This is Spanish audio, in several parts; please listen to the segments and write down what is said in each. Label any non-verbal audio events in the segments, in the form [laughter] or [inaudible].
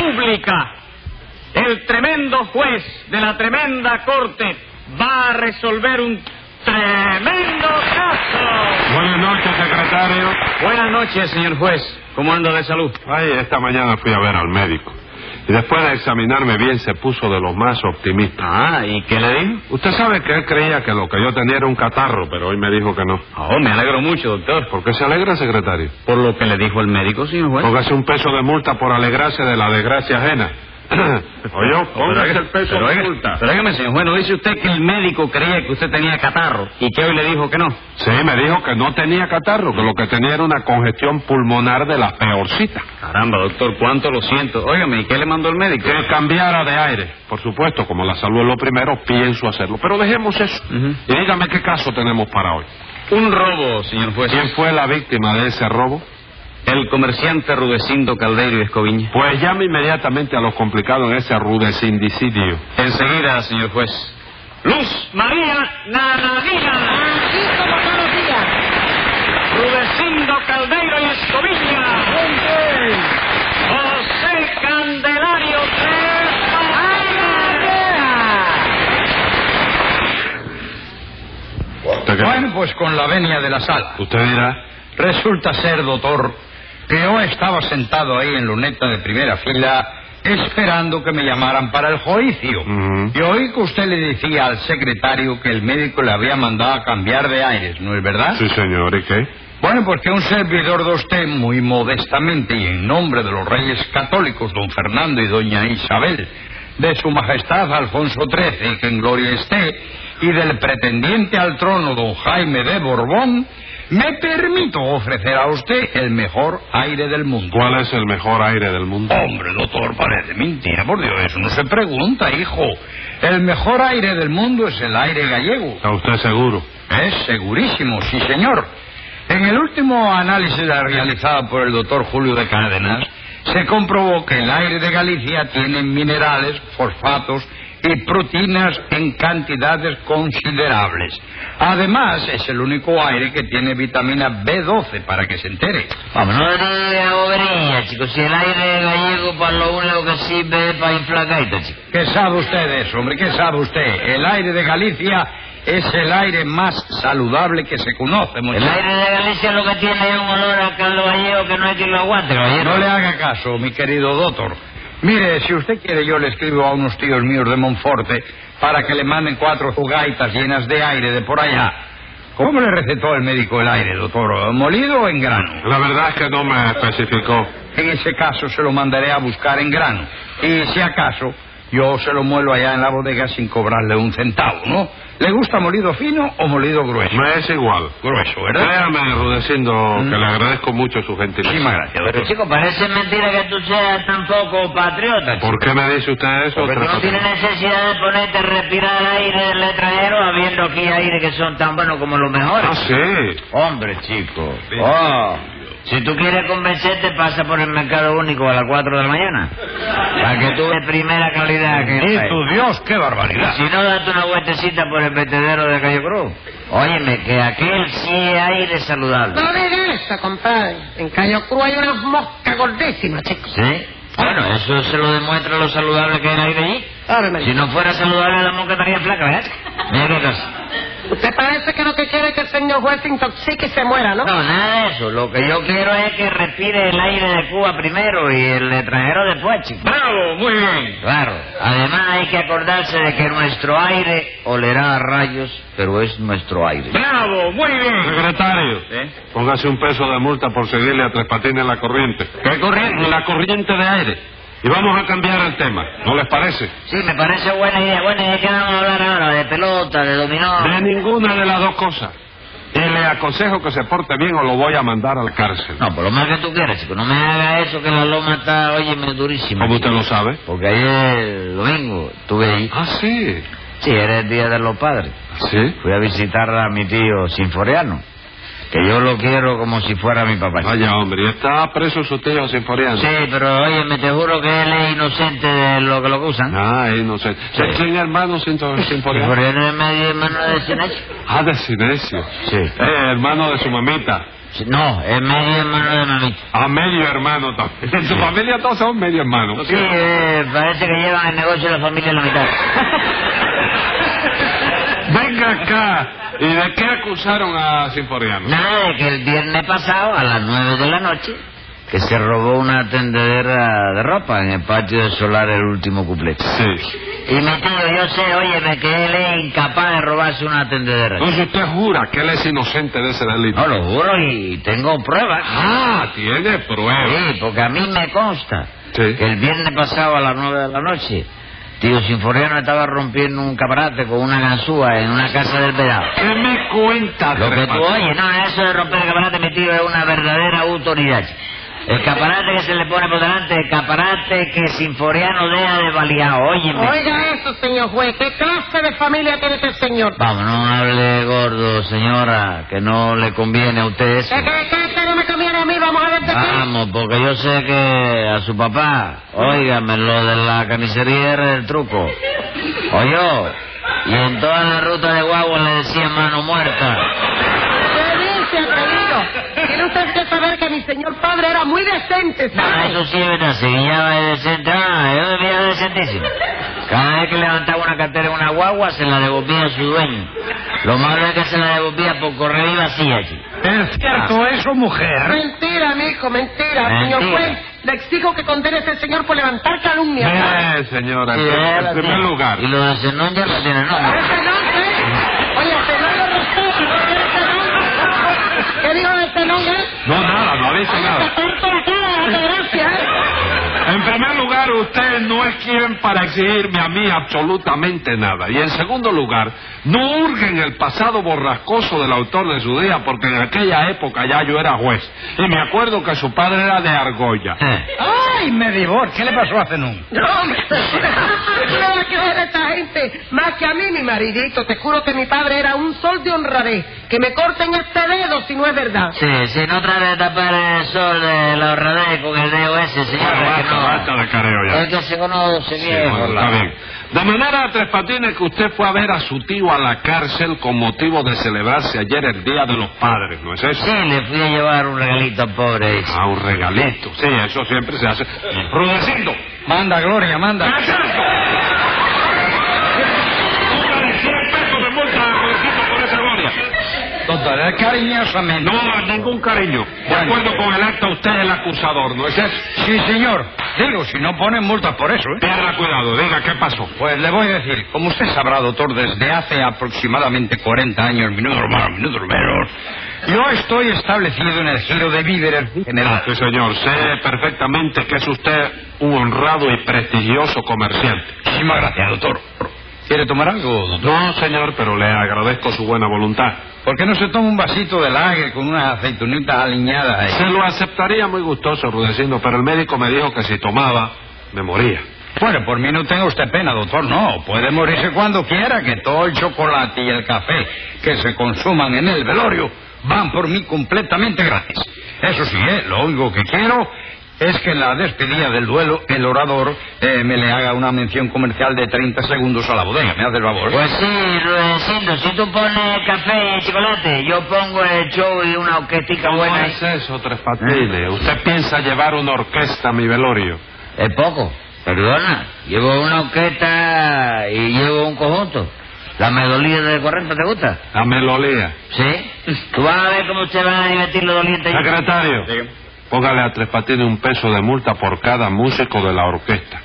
República, el tremendo juez de la tremenda corte va a resolver un tremendo caso. Buenas noches, secretario. Buenas noches, señor juez. ¿Cómo anda de salud? Ay, esta mañana fui a ver al médico. Y después de examinarme bien se puso de lo más optimista. Ah, ¿y qué le dijo? Usted sabe que él creía que lo que yo tenía era un catarro, pero hoy me dijo que no. Oh, me alegro mucho, doctor. ¿Por qué se alegra, secretario? Por lo que le dijo el médico, señor juez. Póngase un peso de multa por alegrarse de la desgracia ajena. [coughs] Oye, póngase el peso pero, oiga, multa. pero óigame, señor juez, ¿no dice usted que el médico creía que usted tenía catarro y que hoy le dijo que no? Sí, me dijo que no tenía catarro, que lo que tenía era una congestión pulmonar de la peorcita. Caramba, doctor, cuánto lo siento. Óigame, ¿y qué le mandó el médico? Que cambiara de aire. Por supuesto, como la salud es lo primero, pienso hacerlo. Pero dejemos eso. Y dígame qué caso tenemos para hoy. Un robo, señor juez. ¿Quién fue la víctima de ese robo? El comerciante Rudecindo Caldeiro y Escoviña. Pues llame inmediatamente a los complicados en ese rudecindicidio. Enseguida, señor juez. Luz María Nananina. Aquí como todos los días. Rudecindo Caldeiro y Escoviña. José Candelario Tres ¿Usted, qué- Bueno, pues con la venia de la sala. Usted dirá. Resulta ser, doctor, que yo estaba sentado ahí en luneta de primera fila esperando que me llamaran para el juicio. Ujú. Y oí que usted le decía al secretario que el médico le había mandado a cambiar de aires, ¿no es verdad? Sí, señor, ¿y qué? Bueno, pues que un servidor de usted, muy modestamente y en nombre de los reyes católicos, don Fernando y doña Isabel, de su majestad Alfonso XIII, que en gloria esté, y del pretendiente al trono, don Jaime de Borbón, me permito ofrecer a usted el mejor aire del mundo. ¿Cuál es el mejor aire del mundo? Hombre, doctor, parece mentira, por Dios, eso no se pregunta, hijo. El mejor aire del mundo es el aire gallego. ¿Está usted seguro? Es segurísimo, sí, señor. En el último análisis realizado por el doctor Julio de Cárdenas, se comprobó que el aire de Galicia tiene minerales, fosfatos y proteínas en cantidades considerables. Además, es el único aire que tiene vitamina B12, para que se entere. Vamos, no diga bobería, chicos. Si el aire gallego para lo único que sirve es para inflar gaita, chicos. ¿Qué sabe usted de eso, hombre? ¿Qué sabe usted? El aire de Galicia es el aire más saludable que se conoce, El muchacho. aire de Galicia lo que tiene es un olor a caldo gallego que no hay quien lo aguante, caballero. No le haga caso, mi querido doctor. Mire, si usted quiere, yo le escribo a unos tíos míos de Monforte para que le manden cuatro jugaitas llenas de aire de por allá. ¿Cómo le recetó el médico el aire, doctor? ¿Molido o en grano? La verdad es que no me especificó. En ese caso se lo mandaré a buscar en grano. Y si acaso, yo se lo muelo allá en la bodega sin cobrarle un centavo, ¿no? ¿Le gusta molido fino o molido grueso? Me es igual. Grueso, ¿verdad? Créame, Rudecindo, Mm. que le agradezco mucho su gentileza. Muchísimas gracias, Pero, chico, parece mentira que tú seas tan poco patriota, chico. ¿Por qué me dice usted eso? Porque no tienes necesidad de ponerte a respirar aire del extranjero habiendo aquí aire que son tan buenos como los mejores. Ah, sí. Hombre, chico. Oh. Si tú quieres convencerte, pasa por el mercado único a las 4 de la mañana. Para que tú de primera calidad que ¡Y hay. tu Dios, qué barbaridad! si no, date una vueltecita por el vertedero de Cayo Cruz. Óyeme, que aquel sí es aire saludable. No diga eso, compadre. En Cayo Cruz hay unas moscas gordísimas, chicos. ¿Sí? Bueno, eso se lo demuestra lo saludable que es el aire allí. Si no fuera saludable, la mosca estaría flaca, ¿verdad? Mira qué cosa. Usted parece que lo que quiere es que el señor juez se intoxique y se muera, ¿no? No, nada de eso. Lo que yo quiero es que respire el aire de Cuba primero y el extranjero después, chico. ¡Bravo! Muy bien. Claro. Además hay que acordarse de que nuestro aire olerá a rayos, pero es nuestro aire. ¡Bravo! Muy bien. Secretario, ¿Eh? póngase un peso de multa por seguirle a Tres Patines la corriente. ¿Qué corriente? La corriente de aire. Y vamos a cambiar el tema, ¿no les parece? Sí, me parece buena idea. Bueno, ¿y de qué vamos a hablar ahora? ¿De pelota, de dominó? De ninguna de las dos cosas. Y le aconsejo que se porte bien o lo voy a mandar a la cárcel. No, por lo más que tú quieras, chico. No me haga eso que la loma está, óyeme, durísima. ¿Cómo usted lo sabe? Porque ayer, domingo, estuve ahí. Ah, sí. Sí, era el día de los padres. ¿Sí? Fui a visitar a mi tío Sinforiano. Que yo lo quiero como si fuera mi papá. Vaya, hombre, ¿y está preso su tío Sinforiano? Sí, pero oye, me te juro que él es inocente de lo que lo acusan. Ah, inocente. Sí. ¿Quién hermano Sinto- [laughs] Sinforiano? Sinforiano es medio hermano de Sinesio. Ah, de Sinesio. Sí. Eh, hermano de su mamita. No, es medio hermano de mamita. Ah, medio hermano también. En su familia todos son medio hermanos. Sí, eh, parece que llevan el negocio de la familia en la mitad. [laughs] Venga acá. ¿Y de qué acusaron a Sinforiano? Nada de que el viernes pasado, a las nueve de la noche, que se robó una tendedera de ropa en el patio de Solar el último cuplete. Sí. Y mi tío, yo sé, óyeme, que él es incapaz de robarse una tendedera. Entonces usted jura que él es inocente de ese delito. No, lo juro y tengo pruebas. Ah, tiene pruebas. Sí, porque a mí me consta Sí. que el viernes pasado a las nueve de la noche, tío Sinforiano estaba rompiendo un caparate con una ganzúa en una casa del Vedado. ¿Qué me cuenta? Lo que tú oyes, no, eso de romper el caparate, mi tío, es una verdadera autoridad. El caparate que se le pone por delante, el caparate que Sinforiano deja de baleado, óyeme. Oiga eso, señor juez. ¿Qué clase de familia tiene este señor? Vamos, no hable gordo, señora, que no le conviene a usted eso. ¿Qué, qué, qué, qué no me? Vamos porque yo sé que a su papá, óigame, lo de la carnicería era el truco. Oyó, y en toda la ruta de guagua le decían mano muerta. ¿Qué dice, atrevido? Tiene usted que saber que mi señor padre era muy decente, Ah, ¿sabe? eso sí es verdad, se guiaba de decente. Ah, yo debía de decentísimo. Cada vez que levantaba una cartera en una guagua, se la devolvía a su dueño. Lo malo es que se la devolvía por correo y vacía, chico. ¿Es cierto eso, mujer? Mentira, mijo, mentira. Mentira. Señor juez, le exijo que condene a este señor por levantar calumnia. Eh, señora, Sí, en la primer lugar. Y lo de Zenón ya lo tiene, ¿no? ¿eh? Oye, Zenón lo. ¿Qué dijo de Zenón, eh? No, nada, no ha dicho nada. Lugar, usted no es quien para exigirme a mí absolutamente nada. Y en segundo lugar, no hurgue en el pasado borrascoso del autor de su día, porque en aquella época ya yo era juez. Y me acuerdo que su padre era de Argolla. Eh. ¡Ay, Medibor! ¿Qué le pasó a Zenón? No, hombre. Nada que ver esta gente. Más que a mí, mi maridito. Te juro que mi padre era un sol de honradez. Que me corten este dedo si no es verdad. Sí, sí, no trate de tapar el sol de la honradez con el dedo ese, señor. Bueno, es que basta, no- basta de careo ya. Es que se conoce Sí, bueno, está bien. De manera, Tres Patines, que usted fue a ver a su tío a la cárcel con motivo de celebrarse ayer el Día de los Padres, ¿no es eso? Sí, le fui a llevar un regalito al pobre. Ah, un regalito. Sí, eso siempre se hace. Rudecindo. Manda, Gloria, manda. Póngale 100 pesos de multa a Rudecindo por esa gloria. Doctor, cariñosamente. No, ningún cariño. De acuerdo con el acta, usted es el acusador, ¿no es eso? Sí, señor. Digo, si no ponen multas por eso, ¿eh? Tenga cuidado, diga qué pasó. Pues le voy a decir, como usted sabrá, doctor, desde hace aproximadamente 40 años, minutos más, minutos menos, yo estoy establecido en el giro de víveres general. Sí, señor, sé perfectamente que es usted un honrado y prestigioso comerciante. Muchísimas gracias, doctor. ¿Quiere tomar algo, doctor? No, señor, pero le agradezco su buena voluntad. ¿Por qué no se toma un vasito de lager con una aceitunita aliñada ahí? Se lo aceptaría muy gustoso, Rudecindo, pero el médico me dijo que si tomaba, me moría. Bueno, por mí no tenga usted pena, doctor, no. Puede morirse cuando quiera, que todo el chocolate y el café que se consuman en el velorio van por mí completamente gratis. Eso sí, ¿eh? lo único que quiero es que en la despedida del duelo el orador eh, me le haga una mención comercial de 30 segundos a la bodega. ¿Me hace el favor? Pues sí, Rudecindo, si tú pones café y chocolate, yo pongo el show y una orquestica ¿Cómo buena. ahí. es eso, Tres Patines? ¿Usted piensa llevar una orquesta a mi velorio? Es poco, perdona. Llevo una orquesta y llevo un conjunto. ¿La melodía de correcto te gusta? La melolía. ¿Sí? Tú vas a ver cómo se van a divertir los dolientes. Secretario, póngale a Tres Patines un peso de multa por cada músico de la orquesta.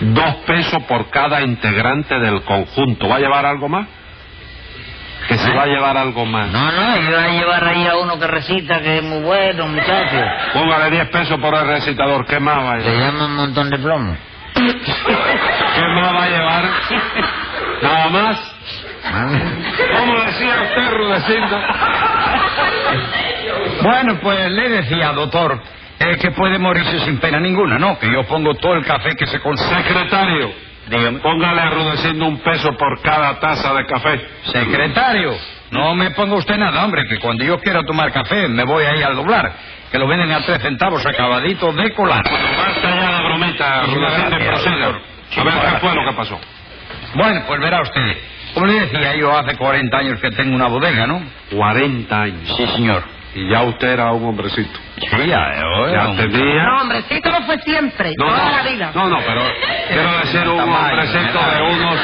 Dos pesos por cada integrante del conjunto. ¿Va a llevar algo más? Que se va a llevar algo más. No, no, yo voy a llevar ahí a uno que recita, que es muy bueno, muchacho. Póngale 10 pesos por el recitador. ¿Qué más va a Se llevar? llama un montón de plomo. ¿Qué más va a llevar? ¿Nada más? ¿Cómo decía usted, Rudecindo? Bueno, pues le decía, doctor, eh, que puede morirse sin pena ninguna, ¿no? Que yo pongo todo el café que se consigue. Secretario, póngale a Rudecindo un peso por cada taza de café. Secretario, No me ponga usted nada, hombre, que cuando yo quiera tomar café me voy ahí al doblar, que lo venden a tres centavos acabadito de colar. Basta ya de bromita, Rudecindo, proceda. A ver, ¿qué gracias. fue lo que pasó? Bueno, pues verá usted. Como le decía, yo hace 40 años que tengo una bodega, ¿no? 40 años. Sí, señor. Y ya usted era un hombrecito. Sí, ya, yo era Ya un- tenía... No, hombrecito no fue siempre, No, toda no, la vida. no, no, pero quiero decir un hombrecito de unos,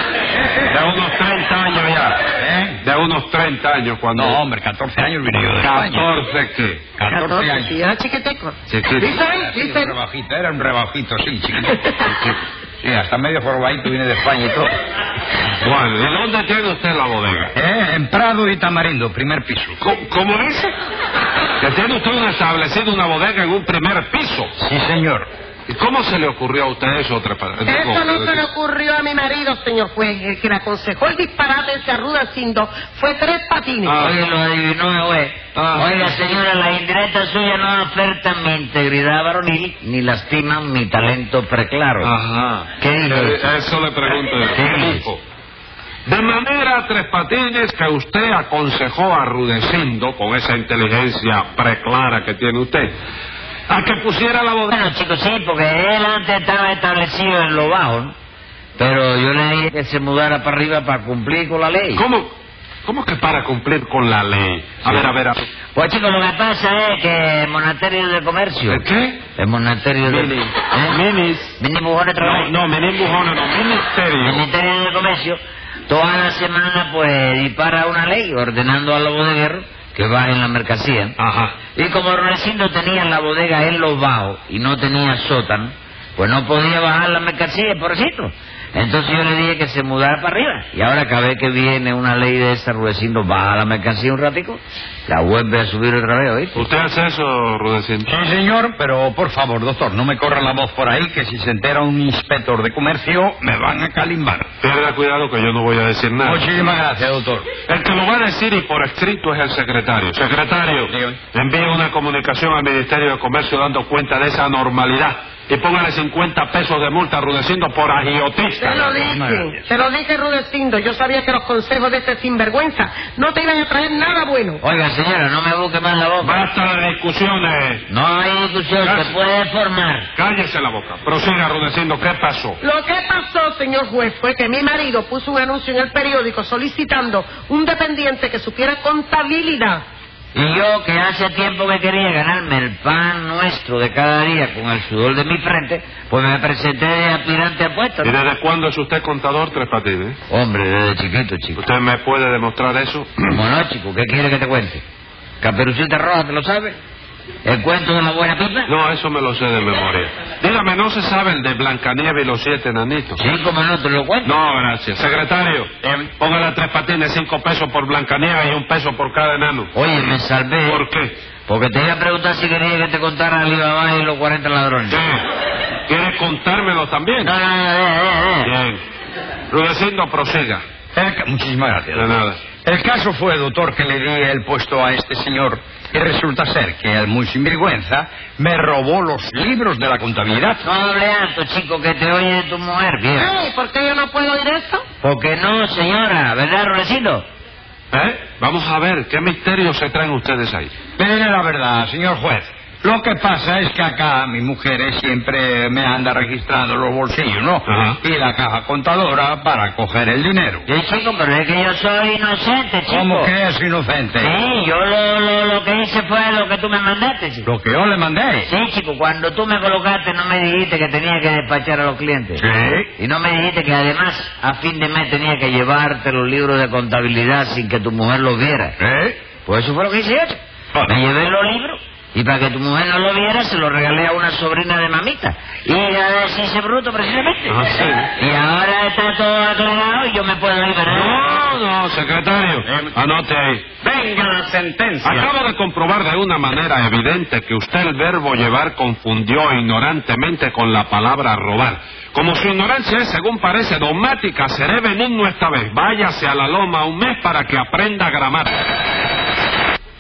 de unos 30 años ya. ¿Eh? De unos 30 años cuando... No, hombre, 14 años vine yo de España. 14 qué. 14 14, años. sí, era chiquiteco. Chiquito. ¿Viste? Sí, ¿Viste? un rebajito, era un rebajito, sí, chiquito. [laughs] Sí, hasta medio formadito vine de España y todo. Bueno, ¿y dónde tiene usted la bodega? Eh, en Prado y Tamarindo, primer piso. ¿Cómo, cómo dice? Que tiene usted establecido una bodega en un primer piso. Sí, señor. ¿Y cómo se le ocurrió a usted eso, Tres Patines? Eso no se le ocurrió a mi marido, señor juez. El que le aconsejó el disparate ese arrudecindo fue tres patines. Ah. Oye, lo adivinó, güey. Ah. Oiga, señora, las indirectas suyas no afectan mi integridad varonil ni lastiman mi talento preclaro. Ajá. ¿Qué dijo Eh, usted? Eso le pregunto yo. ¿Qué. De manera, Tres Patines, que usted aconsejó a Rudecindo, con esa inteligencia preclara que tiene usted, a que pusiera la bodega. Bueno, chicos, sí, porque él antes estaba establecido en lo bajo, ¿no? Pero yo le dije que se mudara para arriba para cumplir con la ley. ¿Cómo? ¿Cómo que para cumplir con la ley? A Sí. ver, a ver, a ver. Pues chicos, lo que pasa es que el monasterio de comercio... ¿El qué? El monasterio de... Mini. ¿Eh? Minis. Mini bujones No, no, mini bujones, no, El ministerio. Ministerio de Comercio toda la semana pues dispara una ley ordenando a los bodegueros que bajen la mercancía. Ajá. Y como Rudecindo tenía la bodega en los bajos y no tenía sótano, pues no podía bajar la mercancía, pobrecito. Entonces yo le dije que se mudara para arriba. Y ahora cada vez que viene una ley de esa, Rudecindo baja la mercancía un ratico, la vuelve a subir otra vez, ¿oíste? ¿Usted hace eso, Rudecindo? Sí, señor, pero por favor, doctor, no me corra la voz por ahí, que si se entera un inspector de comercio, me van a calimbar. Tenga cuidado que yo no voy a decir nada. Muchísimas gracias, doctor. El que lo va a decir y por escrito es el secretario. Secretario, envíe una comunicación al Ministerio de Comercio dando cuenta de esa anormalidad y póngale 50 pesos de multa a Rudecindo por agiotista. Te lo dije, te lo dije, Rudecindo. Yo sabía que los consejos de este sinvergüenza no te iban a traer nada bueno. Oiga, señora, no me busque más la boca. Basta de discusiones. No hay discusión, se puede formar. Cállese la boca. Prosiga, Rudecindo. ¿Qué pasó? Lo que pasó, señor juez, fue que mi marido puso un anuncio en el periódico solicitando un dependiente que supiera contabilidad. Y yo, que hace tiempo que quería ganarme el pan nuestro de cada día con el sudor de mi frente, pues me presenté de aspirante a puesto. ¿Y desde cuándo es usted contador, Tres Patines? Hombre, desde chiquito, chico. ¿Usted me puede demostrar eso? Como no, chico, ¿qué quiere que te cuente? Caperucita Roja, ¿te lo sabe? ¿El cuento de la buena pipa? No, eso me lo sé de memoria. Dígame, ¿no se sabe el de Blancanieves y los siete enanitos? Sí, como no, te lo cuento. No, gracias. Secretario, póngale a tres patines cinco pesos por Blancanieves y un peso por cada enano. Oye, me salvé. ¿Por qué? Porque te iba a preguntar si quería que te contara Alibaba y los 40 ladrones. ¿Qué? ¿Quiere contármelo también? No, no, no, no, no, no. Bien. Rudecindo, prosiga. El Muchísimas gracias. De nada. El caso fue, doctor, que le di el puesto a este señor y resulta ser que el muy sinvergüenza me robó los libros de la contabilidad. No hable alto, chico, que te oye de tu mujer, vieja. Ey, ¿por qué yo no puedo oír eso? Porque no, señora, ¿verdad, Rolecito? ¿Eh? Vamos a ver, ¿qué misterios se traen ustedes ahí? Mire la verdad, señor juez. Lo que pasa es que acá mi mujer siempre me anda registrando los bolsillos, ¿no? Ajá. Y la caja contadora para coger el dinero. Sí, chico, pero es que yo soy inocente, chico. ¿Cómo que es inocente? Sí, yo lo, lo, lo que hice fue lo que tú me mandaste, chico. Lo que yo le mandé. Sí, chico, cuando tú me colocaste no me dijiste que tenía que despachar a los clientes. Sí. Y no me dijiste que además a fin de mes tenía que llevarte los libros de contabilidad sin que tu mujer los viera. ¿Eh? Pues eso fue lo que hice yo. chico. Me llevé los libros y para que tu mujer no lo viera se los regalé a una sobrina de mamita. Y a deshice bruto precisamente. Ah, sí. Y ahora está todo aclarado y yo me puedo ¿verdad? No, no, secretario. Anote ahí. Venga la sentencia. Acabo de comprobar de una manera evidente que usted el verbo llevar confundió ignorantemente con la palabra robar. Como su ignorancia es, según parece, dogmática, seré benigno esta vez. Váyase a la loma un mes para que aprenda gramática.